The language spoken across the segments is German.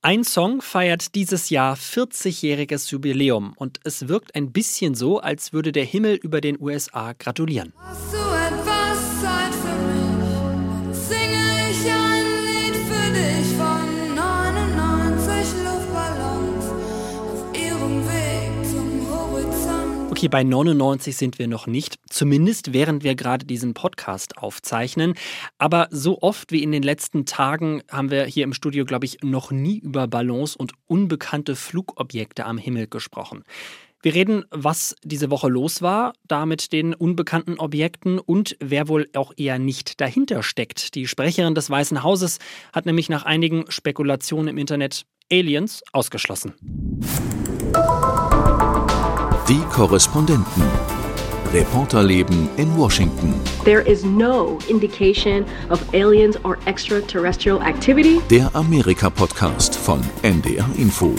Ein Song feiert dieses Jahr 40-jähriges Jubiläum und es wirkt ein bisschen so, als würde der Himmel über den USA gratulieren. Hast Okay, bei 99 sind wir noch nicht, zumindest während wir gerade diesen Podcast aufzeichnen. Aber so oft wie in den letzten Tagen haben wir hier im Studio, glaube ich, noch nie über Ballons und unbekannte Flugobjekte am Himmel gesprochen. Wir reden, was diese Woche los war, da mit den unbekannten Objekten und wer wohl auch eher nicht dahinter steckt. Die Sprecherin des Weißen Hauses hat nämlich nach einigen Spekulationen im Internet Aliens ausgeschlossen. Die Korrespondenten. Reporterleben in Washington. There is no indication of aliens or extraterrestrial activity. Der Amerika-Podcast von NDR Info.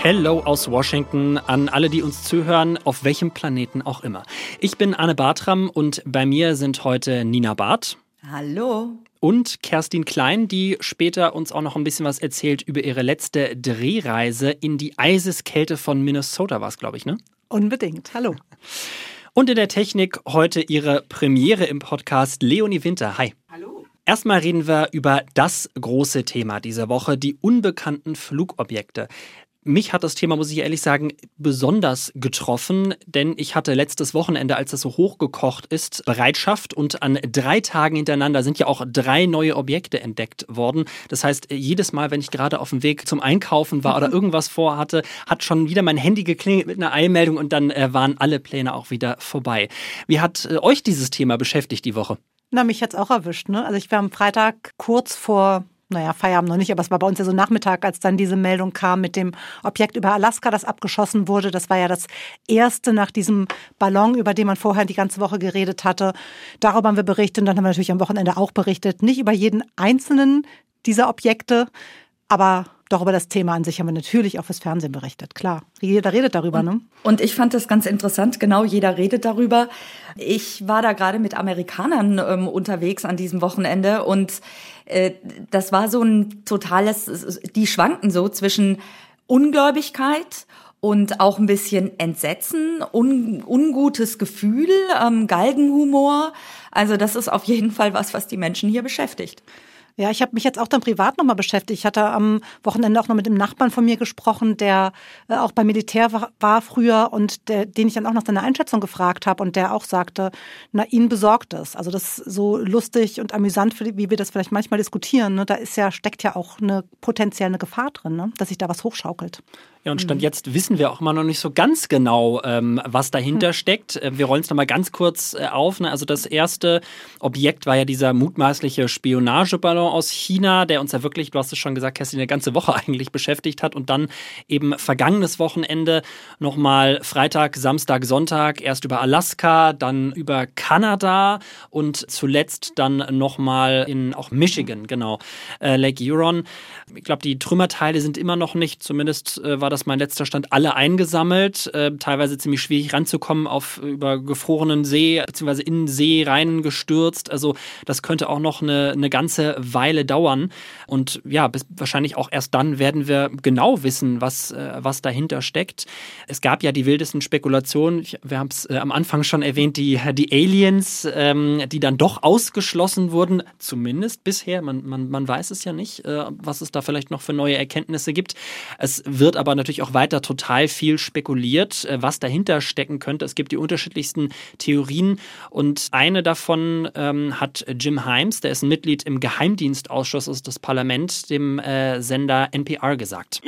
Hello aus Washington an alle, die uns zuhören, auf welchem Planeten auch immer. Ich bin Anne Bartram und bei mir sind heute Nina Barth Hallo. Und Kerstin Klein, die später uns auch noch ein bisschen was erzählt über ihre letzte Drehreise in die Eiseskälte von Minnesota war es, glaube ich, ne? Unbedingt. Hallo. Und in der Technik heute ihre Premiere im Podcast Leonie Winter. Hi. Hallo. Erstmal reden wir über das große Thema dieser Woche, die unbekannten Flugobjekte. Mich hat das Thema, muss ich ehrlich sagen, besonders getroffen, denn ich hatte letztes Wochenende, als das so hochgekocht ist, Bereitschaft und an drei Tagen hintereinander sind ja auch drei neue Objekte entdeckt worden. Das heißt, jedes Mal, wenn ich gerade auf dem Weg zum Einkaufen war oder irgendwas vorhatte, hat schon wieder mein Handy geklingelt mit einer Eilmeldung und dann äh, waren alle Pläne auch wieder vorbei. Wie hat äh, euch dieses Thema beschäftigt die Woche? Na, mich hat's auch erwischt. Ne? Also ich war am Freitag kurz vor, naja, Feierabend noch nicht, aber es war bei uns ja so Nachmittag, als dann diese Meldung kam mit dem Objekt über Alaska, das abgeschossen wurde. Das war ja das erste nach diesem Ballon, über den man vorher die ganze Woche geredet hatte. Darüber haben wir berichtet und dann haben wir natürlich am Wochenende auch berichtet. Nicht über jeden einzelnen dieser Objekte, aber doch über das Thema an sich haben wir natürlich auch fürs Fernsehen berichtet. Klar, jeder redet darüber, ne? Und ich fand das ganz interessant, genau, jeder redet darüber. Ich war da gerade mit Amerikanern ähm, unterwegs an diesem Wochenende und äh, das war so ein totales, die schwanken so zwischen Ungläubigkeit und auch ein bisschen Entsetzen, un, ungutes Gefühl, ähm, Galgenhumor. Also das ist auf jeden Fall was, was die Menschen hier beschäftigt. Ja, ich habe mich jetzt auch dann privat nochmal beschäftigt. Ich hatte am Wochenende auch noch mit einem Nachbarn von mir gesprochen, der äh, auch beim Militär war, früher und der, den ich dann auch nach seiner Einschätzung gefragt habe und der auch sagte, na, ihn besorgt es. Also das ist so lustig und amüsant, wie wir das vielleicht manchmal diskutieren. Ne? Da ist ja, steckt ja auch eine potenzielle Gefahr drin, ne? dass sich da was hochschaukelt. Ja, und Stand jetzt wissen wir auch immer noch nicht so ganz genau, ähm, was dahinter steckt. Äh, Wir rollen es nochmal ganz kurz äh, auf. Ne? Also das erste Objekt war ja dieser mutmaßliche Spionageballon aus China, der uns ja wirklich, du hast es schon gesagt, Kerstin, eine ganze Woche eigentlich beschäftigt hat. Und dann eben vergangenes Wochenende nochmal Freitag, Samstag, Sonntag erst über Alaska, dann über Kanada und zuletzt dann nochmal in auch Michigan, genau, äh, Lake Huron. Ich glaube, die Trümmerteile sind immer noch nicht, zumindest äh, war das mein letzter Stand, alle eingesammelt. Äh, teilweise ziemlich schwierig ranzukommen auf über gefrorenen See, beziehungsweise in den See reingestürzt. Also das könnte auch noch eine, eine ganze Weile dauern. Und ja, bis, wahrscheinlich auch erst dann werden wir genau wissen, was, äh, was dahinter steckt. Es gab ja die wildesten Spekulationen, ich, wir haben es äh, am Anfang schon erwähnt, die, die Aliens, ähm, die dann doch ausgeschlossen wurden, zumindest bisher. Man, man, man weiß es ja nicht, äh, was es da vielleicht noch für neue Erkenntnisse gibt. Es wird aber natürlich auch weiter total viel spekuliert, äh, was dahinter stecken könnte. Es gibt die unterschiedlichsten Theorien und eine davon ähm, hat Jim Himes, der ist ein Mitglied im Geheimdienstausschuss des Parlaments, dem äh, Sender NPR gesagt.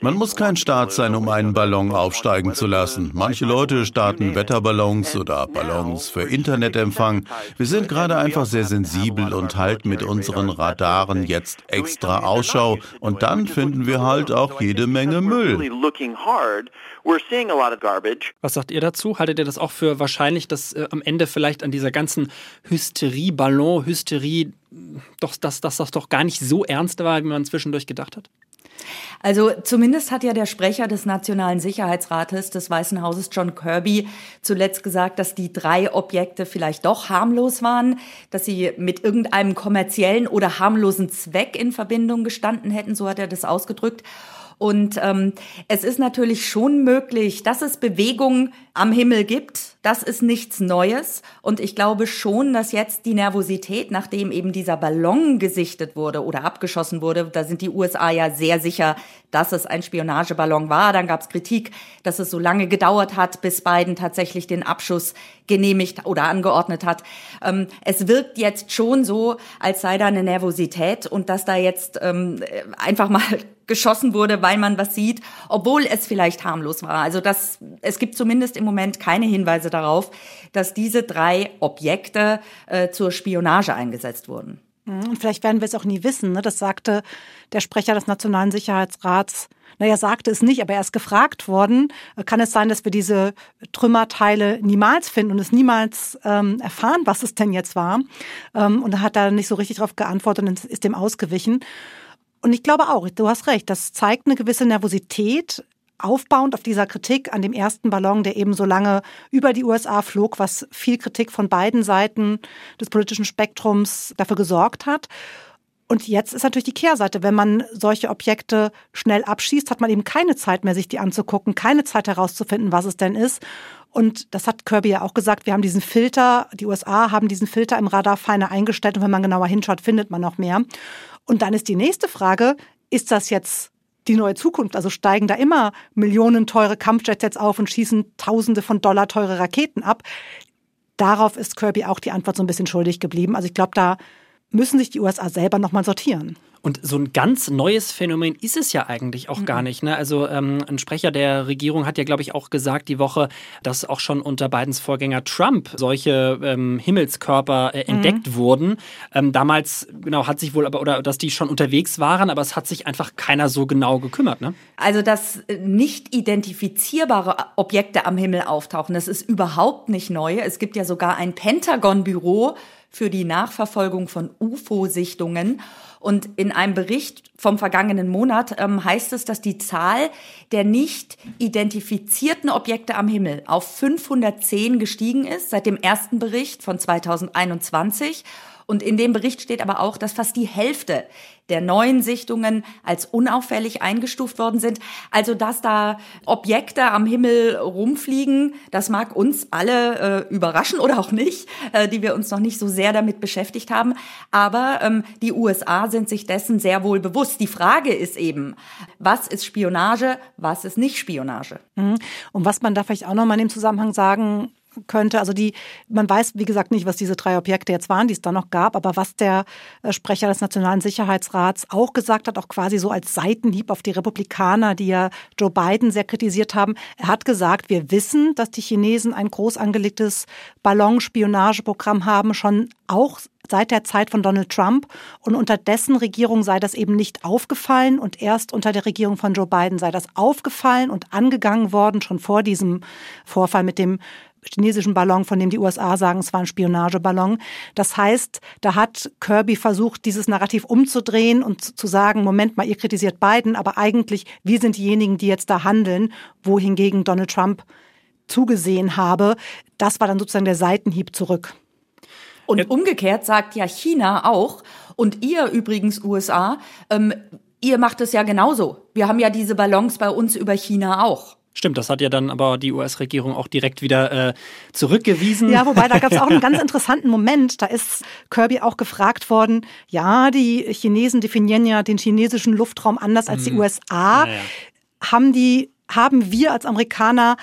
Man muss kein Staat sein, um einen Ballon aufsteigen zu lassen. Manche Leute starten Wetterballons oder Ballons für Internetempfang. Wir sind gerade einfach sehr sensibel und halten mit unseren Radaren jetzt extra Ausschau. Und dann finden wir halt auch jede Menge Müll. Was sagt ihr dazu? Haltet ihr das auch für wahrscheinlich, dass äh, am Ende vielleicht an dieser ganzen Hysterie, Ballon, Hysterie, doch, dass, dass das doch gar nicht so ernst war, wie man zwischendurch gedacht hat? Also zumindest hat ja der Sprecher des Nationalen Sicherheitsrates des Weißen Hauses, John Kirby, zuletzt gesagt, dass die drei Objekte vielleicht doch harmlos waren, dass sie mit irgendeinem kommerziellen oder harmlosen Zweck in Verbindung gestanden hätten, so hat er das ausgedrückt. Und ähm, es ist natürlich schon möglich, dass es Bewegung am Himmel gibt. Das ist nichts Neues. Und ich glaube schon, dass jetzt die Nervosität, nachdem eben dieser Ballon gesichtet wurde oder abgeschossen wurde, da sind die USA ja sehr sicher, dass es ein Spionageballon war. Dann gab es Kritik, dass es so lange gedauert hat, bis Biden tatsächlich den Abschuss genehmigt oder angeordnet hat. Ähm, es wirkt jetzt schon so, als sei da eine Nervosität und dass da jetzt ähm, einfach mal geschossen wurde, weil man was sieht, obwohl es vielleicht harmlos war. Also das, es gibt zumindest im Moment keine Hinweise darauf, dass diese drei Objekte äh, zur Spionage eingesetzt wurden. Mhm, und vielleicht werden wir es auch nie wissen. Ne? Das sagte der Sprecher des Nationalen Sicherheitsrats. Naja, sagte es nicht, aber er ist gefragt worden. Kann es sein, dass wir diese Trümmerteile niemals finden und es niemals ähm, erfahren, was es denn jetzt war? Ähm, und da hat er nicht so richtig darauf geantwortet und ist dem ausgewichen. Und ich glaube auch, du hast recht, das zeigt eine gewisse Nervosität, aufbauend auf dieser Kritik an dem ersten Ballon, der eben so lange über die USA flog, was viel Kritik von beiden Seiten des politischen Spektrums dafür gesorgt hat. Und jetzt ist natürlich die Kehrseite. Wenn man solche Objekte schnell abschießt, hat man eben keine Zeit mehr, sich die anzugucken, keine Zeit herauszufinden, was es denn ist. Und das hat Kirby ja auch gesagt, wir haben diesen Filter, die USA haben diesen Filter im Radar feiner eingestellt und wenn man genauer hinschaut, findet man noch mehr. Und dann ist die nächste Frage, ist das jetzt die neue Zukunft? Also steigen da immer Millionen teure Kampfjets jetzt auf und schießen Tausende von Dollar teure Raketen ab? Darauf ist Kirby auch die Antwort so ein bisschen schuldig geblieben. Also ich glaube, da müssen sich die USA selber nochmal sortieren. Und so ein ganz neues Phänomen ist es ja eigentlich auch mhm. gar nicht. Ne? Also ähm, ein Sprecher der Regierung hat ja, glaube ich, auch gesagt die Woche, dass auch schon unter Bidens Vorgänger Trump solche ähm, Himmelskörper äh, mhm. entdeckt mhm. wurden. Ähm, damals, genau, hat sich wohl aber, oder dass die schon unterwegs waren, aber es hat sich einfach keiner so genau gekümmert. Ne? Also, dass nicht identifizierbare Objekte am Himmel auftauchen, das ist überhaupt nicht neu. Es gibt ja sogar ein Pentagon-Büro für die Nachverfolgung von UFO-Sichtungen. Und in einem Bericht vom vergangenen Monat ähm, heißt es, dass die Zahl der nicht identifizierten Objekte am Himmel auf 510 gestiegen ist seit dem ersten Bericht von 2021. Und in dem Bericht steht aber auch, dass fast die Hälfte der neuen Sichtungen als unauffällig eingestuft worden sind. Also, dass da Objekte am Himmel rumfliegen, das mag uns alle äh, überraschen oder auch nicht, äh, die wir uns noch nicht so sehr damit beschäftigt haben. Aber ähm, die USA sind sich dessen sehr wohl bewusst. Die Frage ist eben, was ist Spionage, was ist nicht Spionage? Mhm. Und was man da vielleicht auch noch mal in dem Zusammenhang sagen könnte. Also die, man weiß, wie gesagt, nicht, was diese drei Objekte jetzt waren, die es da noch gab, aber was der äh, Sprecher des Nationalen Sicherheitsrats auch gesagt hat, auch quasi so als Seitenhieb auf die Republikaner, die ja Joe Biden sehr kritisiert haben. Er hat gesagt, wir wissen, dass die Chinesen ein groß angelegtes Ballonspionageprogramm haben, schon auch seit der Zeit von Donald Trump und unter dessen Regierung sei das eben nicht aufgefallen und erst unter der Regierung von Joe Biden sei das aufgefallen und angegangen worden, schon vor diesem Vorfall mit dem chinesischen Ballon, von dem die USA sagen, es war ein Spionageballon. Das heißt, da hat Kirby versucht, dieses Narrativ umzudrehen und zu sagen, Moment mal, ihr kritisiert Biden, aber eigentlich, wir sind diejenigen, die jetzt da handeln, wohingegen Donald Trump zugesehen habe. Das war dann sozusagen der Seitenhieb zurück. Und umgekehrt sagt ja China auch, und ihr übrigens USA, ähm, ihr macht es ja genauso. Wir haben ja diese Ballons bei uns über China auch. Stimmt, das hat ja dann aber die US-Regierung auch direkt wieder äh, zurückgewiesen. Ja, wobei da gab es auch einen ganz interessanten Moment. Da ist Kirby auch gefragt worden, ja, die Chinesen definieren ja den chinesischen Luftraum anders als die mhm. USA. Ja, ja. Haben die, haben wir als Amerikaner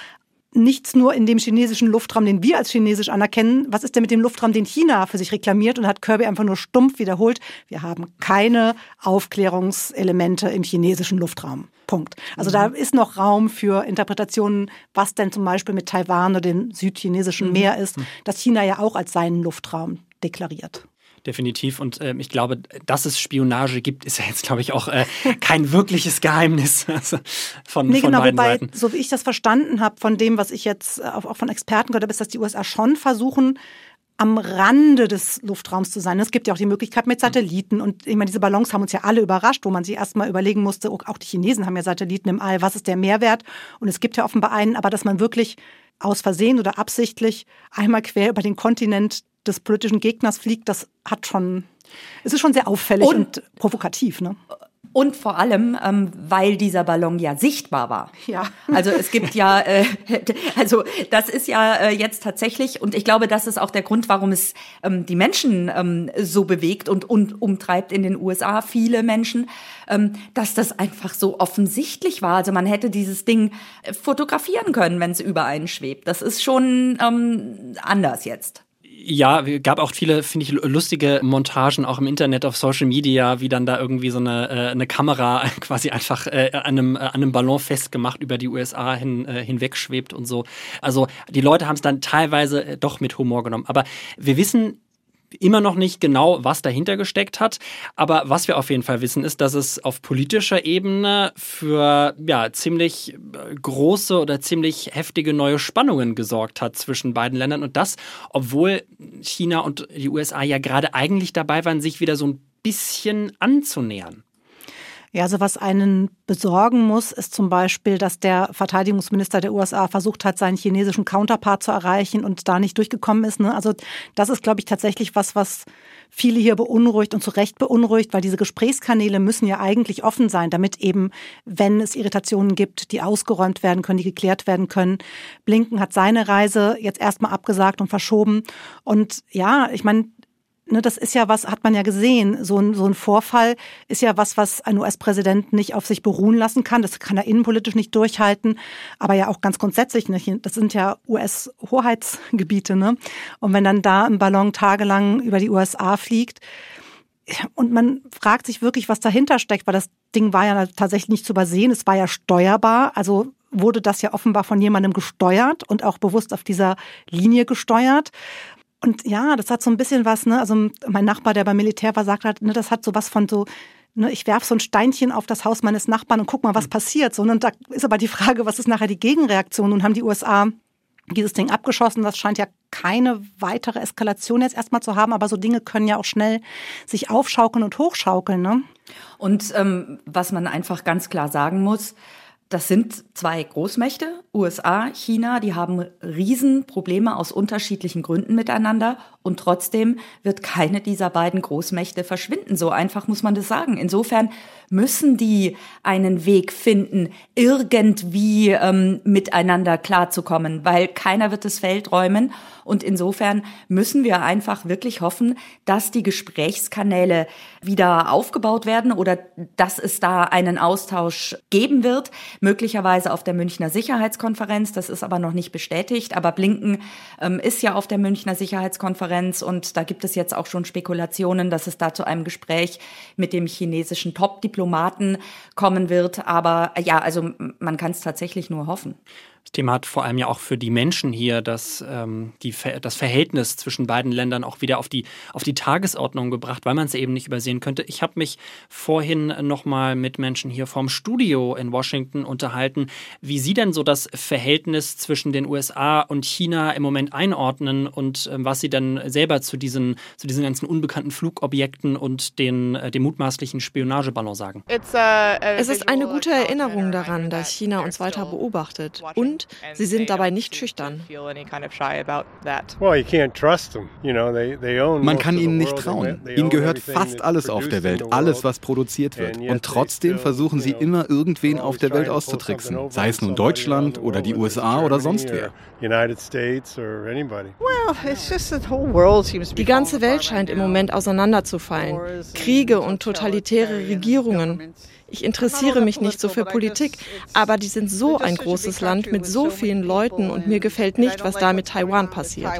nichts nur in dem chinesischen Luftraum, den wir als chinesisch anerkennen. Was ist denn mit dem Luftraum, den China für sich reklamiert? Und hat Kirby einfach nur stumpf wiederholt, wir haben keine Aufklärungselemente im chinesischen Luftraum. Punkt. Also mhm. da ist noch Raum für Interpretationen, was denn zum Beispiel mit Taiwan oder dem südchinesischen mhm. Meer ist, mhm. das China ja auch als seinen Luftraum deklariert definitiv. Und äh, ich glaube, dass es Spionage gibt, ist ja jetzt, glaube ich, auch äh, kein wirkliches Geheimnis also von, nee, von genau, beiden wobei, Seiten. So wie ich das verstanden habe, von dem, was ich jetzt auch von Experten gehört habe, ist, dass die USA schon versuchen, am Rande des Luftraums zu sein. Es gibt ja auch die Möglichkeit mit Satelliten. Und ich meine, diese Ballons haben uns ja alle überrascht, wo man sich erstmal überlegen musste, auch die Chinesen haben ja Satelliten im All, was ist der Mehrwert? Und es gibt ja offenbar einen, aber dass man wirklich aus Versehen oder absichtlich einmal quer über den Kontinent des politischen Gegners fliegt, das hat schon, es ist schon sehr auffällig und, und provokativ. Ne? Und vor allem, ähm, weil dieser Ballon ja sichtbar war. Ja. Also es gibt ja, äh, also das ist ja äh, jetzt tatsächlich, und ich glaube, das ist auch der Grund, warum es ähm, die Menschen ähm, so bewegt und, und umtreibt in den USA, viele Menschen, ähm, dass das einfach so offensichtlich war. Also man hätte dieses Ding äh, fotografieren können, wenn es über einen schwebt. Das ist schon ähm, anders jetzt ja, gab auch viele, finde ich, lustige Montagen auch im Internet auf Social Media, wie dann da irgendwie so eine, äh, eine Kamera quasi einfach äh, an, einem, äh, an einem Ballon festgemacht über die USA hin, äh, hinweg schwebt und so. Also die Leute haben es dann teilweise äh, doch mit Humor genommen. Aber wir wissen immer noch nicht genau, was dahinter gesteckt hat. Aber was wir auf jeden Fall wissen, ist, dass es auf politischer Ebene für ja, ziemlich äh, große oder ziemlich heftige neue Spannungen gesorgt hat zwischen beiden Ländern. Und das, obwohl China und die USA ja gerade eigentlich dabei waren, sich wieder so ein bisschen anzunähern. Ja, also was einen besorgen muss, ist zum Beispiel, dass der Verteidigungsminister der USA versucht hat, seinen chinesischen Counterpart zu erreichen und da nicht durchgekommen ist. Ne? Also das ist, glaube ich, tatsächlich was, was viele hier beunruhigt und zu Recht beunruhigt, weil diese Gesprächskanäle müssen ja eigentlich offen sein, damit eben, wenn es Irritationen gibt, die ausgeräumt werden können, die geklärt werden können. Blinken hat seine Reise jetzt erstmal abgesagt und verschoben. Und ja, ich meine, ne, das ist ja was, hat man ja gesehen, so ein, so ein Vorfall ist ja was, was ein US-Präsident nicht auf sich beruhen lassen kann. Das kann er innenpolitisch nicht durchhalten, aber ja auch ganz grundsätzlich nicht. Das sind ja US-Hoheitsgebiete. Ne? Und wenn dann da ein Ballon tagelang über die USA fliegt, und man fragt sich wirklich, was dahinter steckt, weil das Ding war ja tatsächlich nicht zu übersehen. Es war ja steuerbar. Also wurde das ja offenbar von jemandem gesteuert und auch bewusst auf dieser Linie gesteuert. Und ja, das hat so ein bisschen was, ne, also mein Nachbar, der beim Militär war, sagt halt, ne, das hat so was von so, ne, ich werf so ein Steinchen auf das Haus meines Nachbarn und guck mal, was mhm. passiert. So, ne, und da ist aber die Frage, was ist nachher die Gegenreaktion? Nun haben die USA dieses Ding abgeschossen. Das scheint ja keine weitere Eskalation jetzt erstmal zu haben, aber so Dinge können ja auch schnell sich aufschaukeln und hochschaukeln. Ne? Und ähm, was man einfach ganz klar sagen muss, das sind zwei Großmächte, USA, China, die haben Riesenprobleme aus unterschiedlichen Gründen miteinander und trotzdem wird keine dieser beiden Großmächte verschwinden. So einfach muss man das sagen. Insofern müssen die einen Weg finden, irgendwie ähm, miteinander klarzukommen, weil keiner wird das Feld räumen. Und insofern müssen wir einfach wirklich hoffen, dass die Gesprächskanäle wieder aufgebaut werden oder dass es da einen Austausch geben wird, möglicherweise auf der Münchner Sicherheitskonferenz. Das ist aber noch nicht bestätigt. Aber Blinken ähm, ist ja auf der Münchner Sicherheitskonferenz und da gibt es jetzt auch schon Spekulationen, dass es da zu einem Gespräch mit dem chinesischen Top-Diplomaten kommen wird. Aber ja, also man kann es tatsächlich nur hoffen. Das Thema hat vor allem ja auch für die Menschen hier das, ähm, die, das Verhältnis zwischen beiden Ländern auch wieder auf die, auf die Tagesordnung gebracht, weil man es eben nicht übersehen könnte. Ich habe mich vorhin nochmal mit Menschen hier vom Studio in Washington unterhalten, wie sie denn so das Verhältnis zwischen den USA und China im Moment einordnen und ähm, was sie dann selber zu diesen, zu diesen ganzen unbekannten Flugobjekten und den, äh, dem mutmaßlichen Spionageballon sagen. Es ist eine gute Erinnerung daran, dass China uns weiter beobachtet und und sie sind dabei nicht schüchtern. Man kann ihnen nicht trauen. Ihnen gehört fast alles auf der Welt, alles, was produziert wird. Und trotzdem versuchen sie immer, irgendwen auf der Welt auszutricksen, sei es nun Deutschland oder die USA oder sonst wer. Die ganze Welt scheint im Moment auseinanderzufallen. Kriege und totalitäre Regierungen. Ich interessiere mich nicht so für Politik, aber die sind so ein großes Land mit so vielen Leuten und mir gefällt nicht, was da mit Taiwan passiert.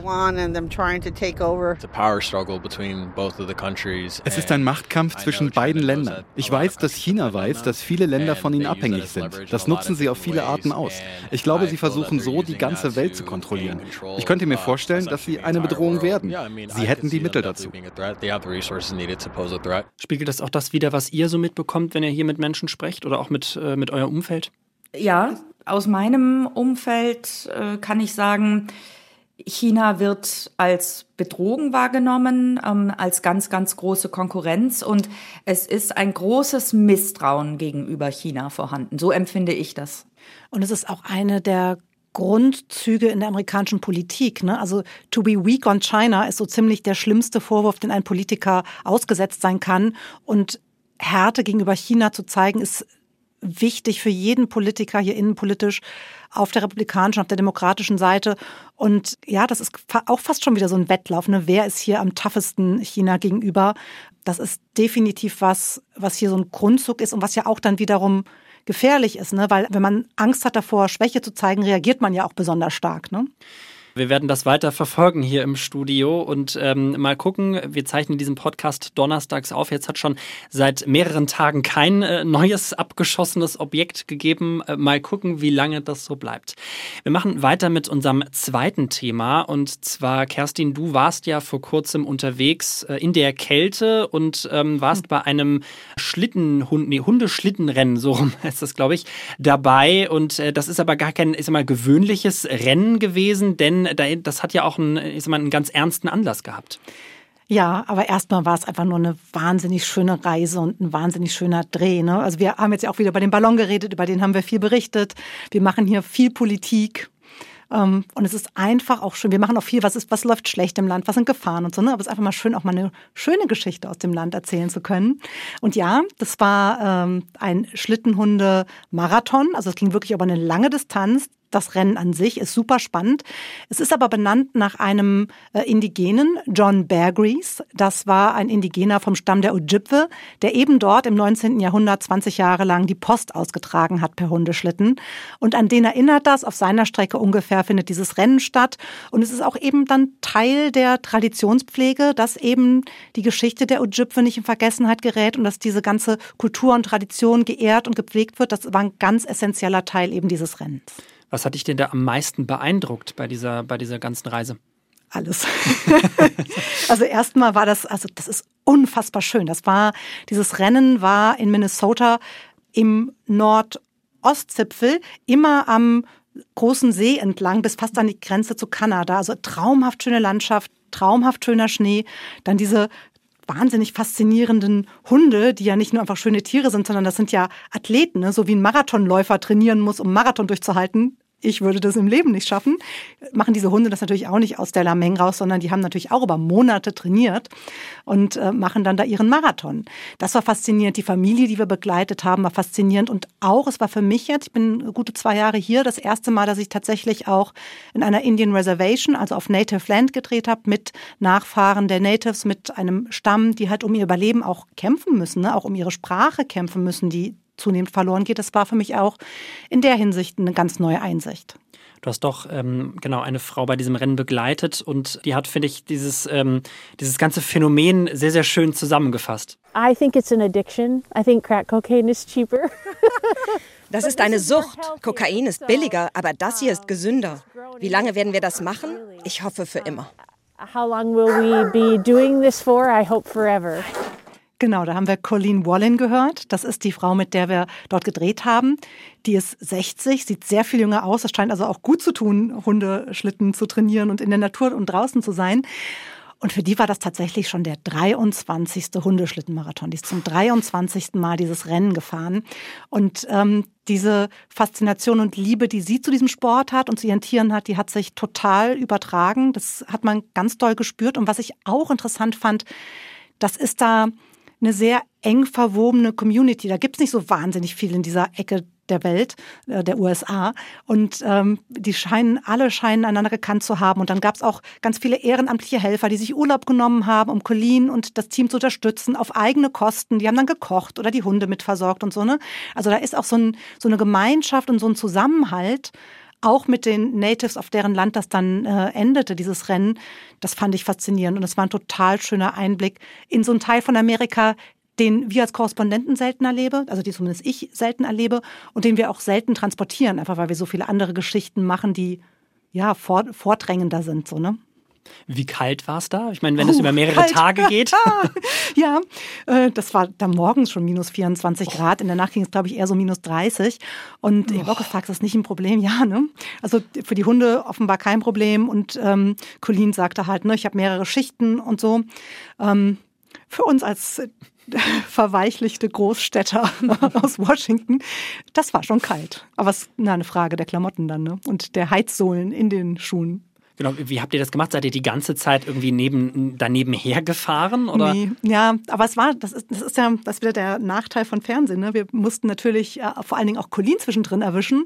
Es ist ein Machtkampf zwischen beiden Ländern. Ich weiß, dass China weiß, dass viele Länder von ihnen abhängig sind. Das nutzen sie auf viele Arten aus. Ich glaube, sie versuchen so, die ganze Welt zu kontrollieren. Ich könnte mir vorstellen, dass sie eine Bedrohung werden. Sie hätten die Mittel dazu. Spiegelt das auch das wieder, was ihr so mitbekommt, wenn ihr hier mit Menschen sprecht oder auch mit, äh, mit eurem Umfeld? Ja, aus meinem Umfeld äh, kann ich sagen, China wird als Bedrohung wahrgenommen, ähm, als ganz, ganz große Konkurrenz und es ist ein großes Misstrauen gegenüber China vorhanden. So empfinde ich das. Und es ist auch eine der Grundzüge in der amerikanischen Politik. Ne? Also to be weak on China ist so ziemlich der schlimmste Vorwurf, den ein Politiker ausgesetzt sein kann. Und Härte gegenüber China zu zeigen, ist wichtig für jeden Politiker hier innenpolitisch auf der republikanischen, auf der demokratischen Seite. Und ja, das ist auch fast schon wieder so ein Wettlauf. Ne? Wer ist hier am toughesten China gegenüber? Das ist definitiv was, was hier so ein Grundzug ist und was ja auch dann wiederum gefährlich ist, ne? Weil wenn man Angst hat davor, Schwäche zu zeigen, reagiert man ja auch besonders stark, ne? Wir werden das weiter verfolgen hier im Studio und ähm, mal gucken. Wir zeichnen diesen Podcast donnerstags auf. Jetzt hat schon seit mehreren Tagen kein äh, neues abgeschossenes Objekt gegeben. Äh, mal gucken, wie lange das so bleibt. Wir machen weiter mit unserem zweiten Thema und zwar, Kerstin, du warst ja vor kurzem unterwegs äh, in der Kälte und ähm, warst bei einem Schlittenhund, nee, Hundeschlittenrennen, so rum ist das, glaube ich, dabei. Und äh, das ist aber gar kein, ist mal gewöhnliches Rennen gewesen, denn das hat ja auch einen, ich sag mal, einen ganz ernsten Anlass gehabt. Ja, aber erstmal war es einfach nur eine wahnsinnig schöne Reise und ein wahnsinnig schöner Dreh. Ne? Also wir haben jetzt ja auch wieder über den Ballon geredet, über den haben wir viel berichtet. Wir machen hier viel Politik. Ähm, und es ist einfach auch schön. Wir machen auch viel, was ist, was läuft schlecht im Land, was sind Gefahren und so. Ne? Aber es ist einfach mal schön, auch mal eine schöne Geschichte aus dem Land erzählen zu können. Und ja, das war ähm, ein Schlittenhunde-Marathon. Also es ging wirklich über eine lange Distanz das Rennen an sich ist super spannend. Es ist aber benannt nach einem äh, Indigenen, John Beargrease. Das war ein Indigener vom Stamm der Ojibwe, der eben dort im 19. Jahrhundert 20 Jahre lang die Post ausgetragen hat per Hundeschlitten. Und an den erinnert das. Auf seiner Strecke ungefähr findet dieses Rennen statt. Und es ist auch eben dann Teil der Traditionspflege, dass eben die Geschichte der Ojibwe nicht in Vergessenheit gerät und dass diese ganze Kultur und Tradition geehrt und gepflegt wird. Das war ein ganz essentieller Teil eben dieses Rennens. Was hat dich denn da am meisten beeindruckt bei dieser, bei dieser ganzen Reise? alles. also erstmal war das, also das ist unfassbar schön. Das war, dieses Rennen war in Minnesota im Nordostzipfel, immer am großen See entlang, bis fast an die Grenze zu Kanada. Also traumhaft schöne Landschaft, traumhaft schöner Schnee. Dann diese wahnsinnig faszinierenden Hunde, die ja nicht nur einfach schöne Tiere sind, sondern das sind ja Athleten, ne? so wie ein Marathonläufer trainieren muss, um Marathon durchzuhalten ich würde das im Leben nicht schaffen, machen diese Hunde das natürlich auch nicht aus der Lameng raus, sondern die haben natürlich auch über Monate trainiert und äh, machen dann da ihren Marathon. Das war faszinierend. Die Familie, die wir begleitet haben, war faszinierend und auch, es war für mich jetzt, ich bin gute zwei Jahre hier, das erste Mal, dass ich tatsächlich auch in einer Indian Reservation, also auf Native Land gedreht habe, mit Nachfahren der Natives, mit einem Stamm, die halt um ihr Überleben auch kämpfen müssen, ne? auch um ihre Sprache kämpfen müssen, die zunehmend verloren geht. Das war für mich auch in der Hinsicht eine ganz neue Einsicht. Du hast doch ähm, genau eine Frau bei diesem Rennen begleitet und die hat, finde ich, dieses, ähm, dieses ganze Phänomen sehr, sehr schön zusammengefasst. I think it's an addiction. I think crack cocaine is cheaper. Das ist eine Sucht. Kokain ist billiger, aber das hier ist gesünder. Wie lange werden wir das machen? Ich hoffe für immer. How long will we be doing this for? I hope forever. Genau, da haben wir Colleen Wallen gehört. Das ist die Frau, mit der wir dort gedreht haben. Die ist 60, sieht sehr viel jünger aus. Es scheint also auch gut zu tun, Hundeschlitten zu trainieren und in der Natur und draußen zu sein. Und für die war das tatsächlich schon der 23. Hundeschlittenmarathon. Die ist zum 23. Mal dieses Rennen gefahren. Und ähm, diese Faszination und Liebe, die sie zu diesem Sport hat und zu ihren Tieren hat, die hat sich total übertragen. Das hat man ganz doll gespürt. Und was ich auch interessant fand, das ist da eine sehr eng verwobene Community. Da gibt's nicht so wahnsinnig viel in dieser Ecke der Welt, äh, der USA. Und ähm, die scheinen, alle scheinen einander gekannt zu haben. Und dann gab's auch ganz viele ehrenamtliche Helfer, die sich Urlaub genommen haben, um Colleen und das Team zu unterstützen, auf eigene Kosten. Die haben dann gekocht oder die Hunde mitversorgt und so. Ne? Also da ist auch so, ein, so eine Gemeinschaft und so ein Zusammenhalt auch mit den Natives, auf deren Land das dann äh, endete, dieses Rennen, das fand ich faszinierend. Und es war ein total schöner Einblick in so einen Teil von Amerika, den wir als Korrespondenten selten erlebe, also die zumindest ich selten erlebe und den wir auch selten transportieren, einfach weil wir so viele andere Geschichten machen, die ja vordrängender sind, so, ne? Wie kalt war es da? Ich meine, wenn es über mehrere kalt. Tage geht. ja, äh, das war da morgens schon minus 24 Grad. In der Nacht ging es, glaube ich, eher so minus 30. Und habe auch gefragt, ist das nicht ein Problem? Ja, ne? Also für die Hunde offenbar kein Problem. Und ähm, Colleen sagte halt, ne, ich habe mehrere Schichten und so. Ähm, für uns als verweichlichte Großstädter aus Washington, das war schon kalt. Aber es ist na, eine Frage der Klamotten dann, ne? Und der Heizsohlen in den Schuhen. Genau, wie habt ihr das gemacht? Seid ihr die ganze Zeit irgendwie neben, daneben hergefahren? Oder? Nee, ja, aber es war, das ist, das ist ja das ist wieder der Nachteil von Fernsehen. Ne? Wir mussten natürlich äh, vor allen Dingen auch Colleen zwischendrin erwischen.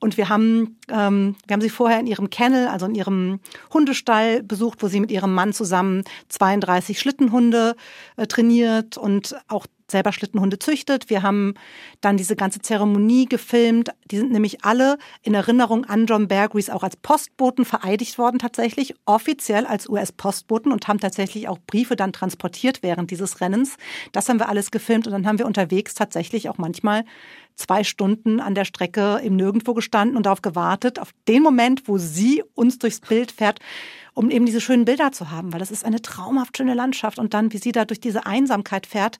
Und wir haben, ähm, wir haben sie vorher in ihrem Kennel, also in ihrem Hundestall besucht, wo sie mit ihrem Mann zusammen 32 Schlittenhunde äh, trainiert und auch selber Schlittenhunde züchtet. Wir haben dann diese ganze Zeremonie gefilmt. Die sind nämlich alle in Erinnerung an John Bear Grease auch als Postboten vereidigt worden tatsächlich, offiziell als US-Postboten und haben tatsächlich auch Briefe dann transportiert während dieses Rennens. Das haben wir alles gefilmt und dann haben wir unterwegs tatsächlich auch manchmal zwei Stunden an der Strecke im Nirgendwo gestanden und darauf gewartet, auf den Moment, wo sie uns durchs Bild fährt, um eben diese schönen Bilder zu haben, weil das ist eine traumhaft schöne Landschaft und dann, wie sie da durch diese Einsamkeit fährt,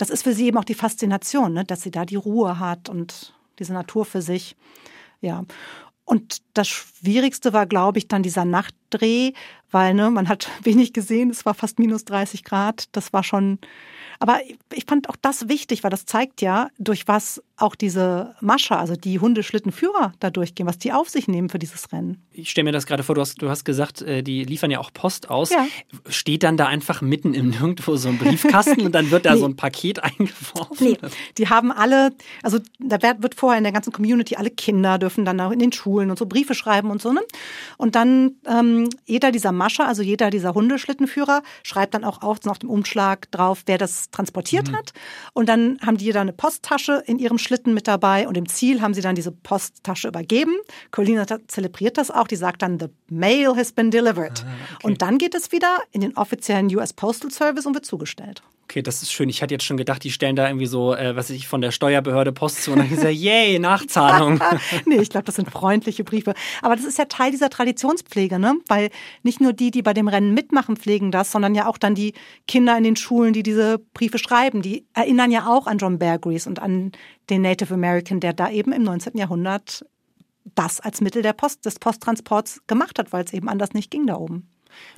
das ist für sie eben auch die Faszination, ne? dass sie da die Ruhe hat und diese Natur für sich. Ja. Und das Schwierigste war, glaube ich, dann dieser Nachtdreh, weil ne, man hat wenig gesehen, es war fast minus 30 Grad. Das war schon. Aber ich fand auch das wichtig, weil das zeigt ja, durch was auch diese Mascher, also die Hundeschlittenführer da durchgehen, was die auf sich nehmen für dieses Rennen. Ich stelle mir das gerade vor, du hast, du hast gesagt, äh, die liefern ja auch Post aus. Ja. Steht dann da einfach mitten im Nirgendwo so ein Briefkasten und dann wird da Nee. so ein Paket eingeworfen? Nee, die haben alle, also da wird vorher in der ganzen Community, alle Kinder dürfen dann auch in den Schulen und so Briefe schreiben und so, ne? Und dann ähm, jeder dieser Mascher, also jeder dieser Hundeschlittenführer, schreibt dann auch auf, auf dem Umschlag drauf, wer das transportiert hat. Und dann haben die da eine Posttasche in ihrem Schlitten mit dabei und im Ziel haben sie dann diese Posttasche übergeben. Colina zelebriert das auch, die sagt dann, the mail has been delivered. Und dann geht es wieder in den offiziellen US Postal Service und wird zugestellt. Okay, das ist schön. Ich hatte jetzt schon gedacht, die stellen da irgendwie so, äh, was weiß ich, von der Steuerbehörde Post zu und dann gesagt, yay, Nachzahlung. nee, ich glaube, das sind freundliche Briefe. Aber das ist ja Teil dieser Traditionspflege, ne? Weil nicht nur die, die bei dem Rennen mitmachen, pflegen das, sondern ja auch dann die Kinder in den Schulen, die diese Briefe schreiben, die erinnern ja auch an John Bear Grease und an den Native American, der da eben im 19. Jahrhundert das als Mittel der Post, des Posttransports gemacht hat, weil es eben anders nicht ging da oben.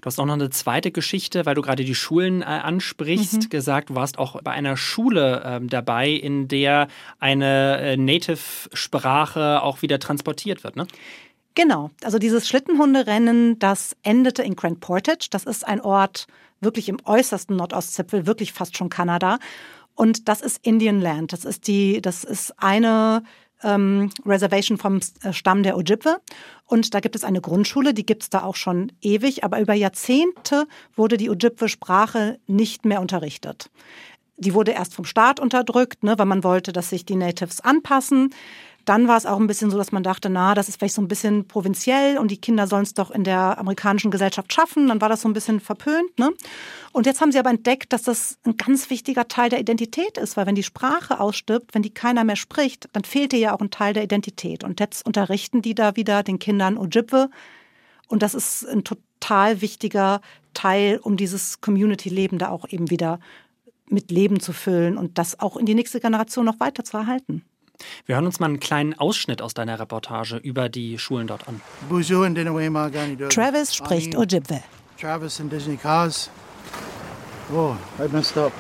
Du hast auch noch eine zweite Geschichte, weil du gerade die Schulen äh, ansprichst, Mhm. gesagt, du warst auch bei einer Schule ähm, dabei, in der eine äh, Native-Sprache auch wieder transportiert wird, ne? Genau. Also dieses Schlittenhunderennen, das endete in Grand Portage. Das ist ein Ort wirklich im äußersten Nordostzipfel, wirklich fast schon Kanada. Und das ist Indian Land. Das ist die, das ist eine ähm, Reservation vom äh, Stamm der Ojibwe. Und da gibt es eine Grundschule, die gibt es da auch schon ewig, aber über Jahrzehnte wurde die Ojibwe-Sprache nicht mehr unterrichtet. Die wurde erst vom Staat unterdrückt, ne, weil man wollte, dass sich die Natives anpassen. Dann war es auch ein bisschen so, dass man dachte, na, das ist vielleicht so ein bisschen provinziell und die Kinder sollen es doch in der amerikanischen Gesellschaft schaffen. Dann war das so ein bisschen verpönt. Ne? Und jetzt haben sie aber entdeckt, dass das ein ganz wichtiger Teil der Identität ist, weil wenn die Sprache ausstirbt, wenn die keiner mehr spricht, dann fehlt dir ja auch ein Teil der Identität. Und jetzt unterrichten die da wieder den Kindern Ojibwe. Und das ist ein total wichtiger Teil, um dieses Community-Leben da auch eben wieder mit Leben zu füllen und das auch in die nächste Generation noch weiter zu erhalten. Wir hören uns mal einen kleinen Ausschnitt aus deiner Reportage über die Schulen dort an. Travis spricht Ojibwe. Travis and Disney Cause. Oh, I messed up.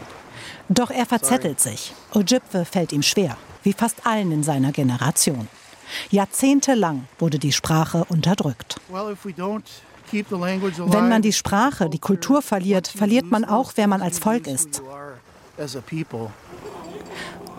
Doch er verzettelt sich. Ojibwe fällt ihm schwer, wie fast allen in seiner Generation. Jahrzehntelang wurde die Sprache unterdrückt. Well, if we don't keep the language alive, Wenn man die Sprache, die Kultur verliert, verliert man auch, wer man als Volk ist.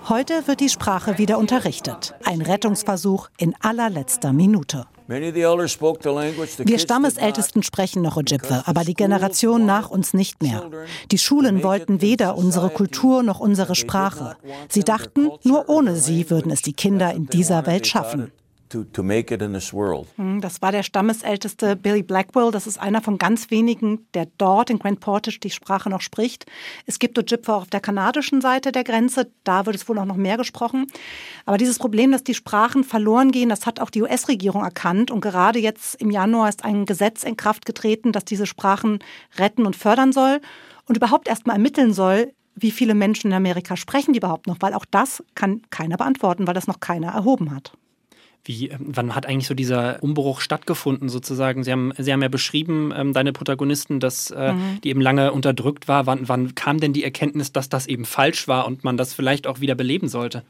Heute wird die Sprache wieder unterrichtet. Ein Rettungsversuch in allerletzter Minute. Wir Stammesältesten sprechen noch Ojibwe, aber die Generation nach uns nicht mehr. Die Schulen wollten weder unsere Kultur noch unsere Sprache. Sie dachten, nur ohne sie würden es die Kinder in dieser Welt schaffen. To, to make it in this world. Hm, Das war der Stammesälteste Billy Blackwell. Das ist einer von ganz wenigen, der dort in Grand Portage die Sprache noch spricht. Es gibt Ojibwe auch auf der kanadischen Seite der Grenze. Da wird es wohl auch noch mehr gesprochen. Aber dieses Problem, dass die Sprachen verloren gehen, das hat auch die US-Regierung erkannt. Und gerade jetzt im Januar ist ein Gesetz in Kraft getreten, das diese Sprachen retten und fördern soll und überhaupt erst mal ermitteln soll, wie viele Menschen in Amerika sprechen die überhaupt noch, weil auch das kann keiner beantworten, weil das noch keiner erhoben hat. Wie, ähm, wann hat eigentlich so dieser Umbruch stattgefunden, sozusagen? Sie haben, Sie haben ja beschrieben, ähm, deine Protagonisten, dass äh, Mhm. die eben lange unterdrückt war. Wann, wann kam denn die Erkenntnis, dass das eben falsch war und man das vielleicht auch wieder beleben sollte?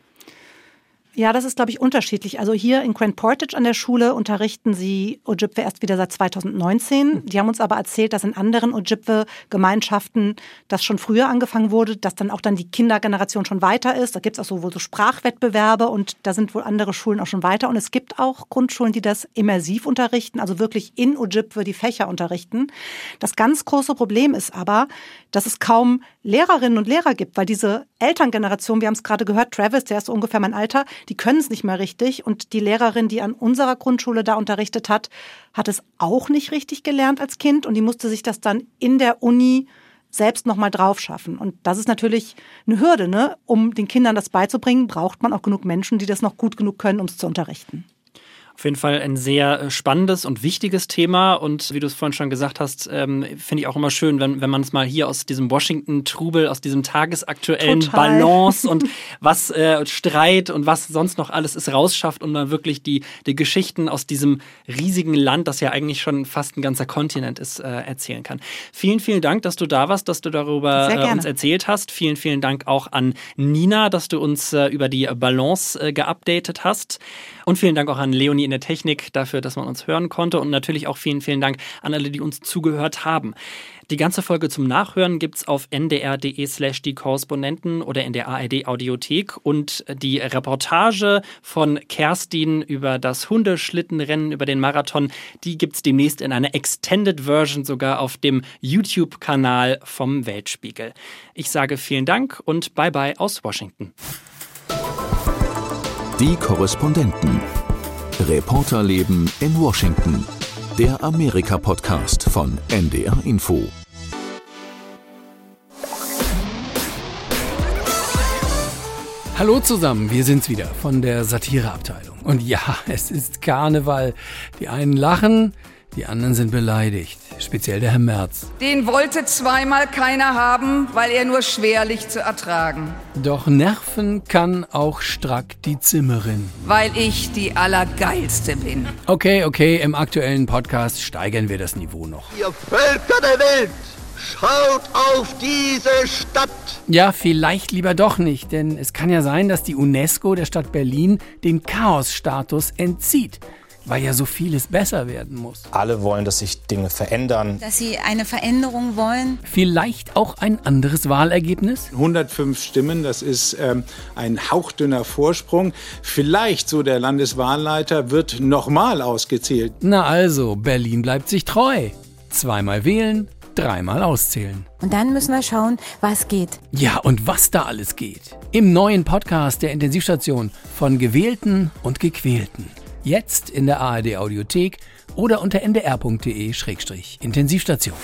Ja, das ist, glaube ich, unterschiedlich. Also hier in Grand Portage an der Schule unterrichten sie Ojibwe erst wieder seit 2019. Die haben uns aber erzählt, dass in anderen Ojibwe-Gemeinschaften das schon früher angefangen wurde, dass dann auch dann die Kindergeneration schon weiter ist. Da gibt es auch so wohl so Sprachwettbewerbe und da sind wohl andere Schulen auch schon weiter. Und es gibt auch Grundschulen, die das immersiv unterrichten, also wirklich in Ojibwe die Fächer unterrichten. Das ganz große Problem ist aber, dass es kaum Lehrerinnen und Lehrer gibt, weil diese Elterngeneration, wir haben es gerade gehört, Travis, der ist so ungefähr mein Alter, die können es nicht mehr richtig. Und die Lehrerin, die an unserer Grundschule da unterrichtet hat, hat es auch nicht richtig gelernt als Kind und die musste sich das dann in der Uni selbst nochmal drauf schaffen. Und das ist natürlich eine Hürde, ne? Um den Kindern das beizubringen, braucht man auch genug Menschen, die das noch gut genug können, um es zu unterrichten. Auf jeden Fall ein sehr äh, spannendes und wichtiges Thema. Und wie du es vorhin schon gesagt hast, ähm, finde ich auch immer schön, wenn, wenn man es mal hier aus diesem Washington-Trubel, aus diesem tagesaktuellen Total. Balance und was äh, Streit und was sonst noch alles ist, rausschafft und dann wirklich die, die Geschichten aus diesem riesigen Land, das ja eigentlich schon fast ein ganzer Kontinent ist, äh, erzählen kann. Vielen, vielen Dank, dass du da warst, dass du darüber äh, uns erzählt hast. Vielen, vielen Dank auch an Nina, dass du uns äh, über die Balance äh, geupdatet hast. Und vielen Dank auch an Leonie in der Technik dafür, dass man uns hören konnte. Und natürlich auch vielen, vielen Dank an alle, die uns zugehört haben. Die ganze Folge zum Nachhören gibt's auf ndr.de slash die Korrespondenten oder in der ARD Audiothek. Und die Reportage von Kerstin über das Hundeschlittenrennen, über den Marathon, die gibt's demnächst in einer Extended Version sogar auf dem YouTube-Kanal vom Weltspiegel. Ich sage vielen Dank und bye bye aus Washington. Die Korrespondenten. Reporterleben in Washington. Der Amerika-Podcast von NDR Info. Hallo zusammen, wir sind's wieder von der Satireabteilung. Und ja, es ist Karneval. Die einen lachen, die anderen sind beleidigt. Speziell der Herr Merz. Den wollte zweimal keiner haben, weil er nur schwerlich zu ertragen. Doch nerven kann auch Strack die Zimmerin. Weil ich die Allergeilste bin. Okay, okay, im aktuellen Podcast steigern wir das Niveau noch. Ihr Völker der Welt, schaut auf diese Stadt. Ja, vielleicht lieber doch nicht, denn es kann ja sein, dass die UNESCO der Stadt Berlin den Chaosstatus entzieht, weil ja so vieles besser werden muss. Alle wollen, dass sich Dinge verändern. Dass sie eine Veränderung wollen. Vielleicht auch ein anderes Wahlergebnis? 105 Stimmen, das ist ähm, ein hauchdünner Vorsprung. Vielleicht, so der Landeswahlleiter, wird nochmal ausgezählt. Na also, Berlin bleibt sich treu. Zweimal wählen, dreimal auszählen. Und dann müssen wir schauen, was geht. Ja, und was da alles geht. Im neuen Podcast der Intensivstation von Gewählten und Gequälten. Jetzt in der ARD Audiothek oder unter ndr.de-intensivstation.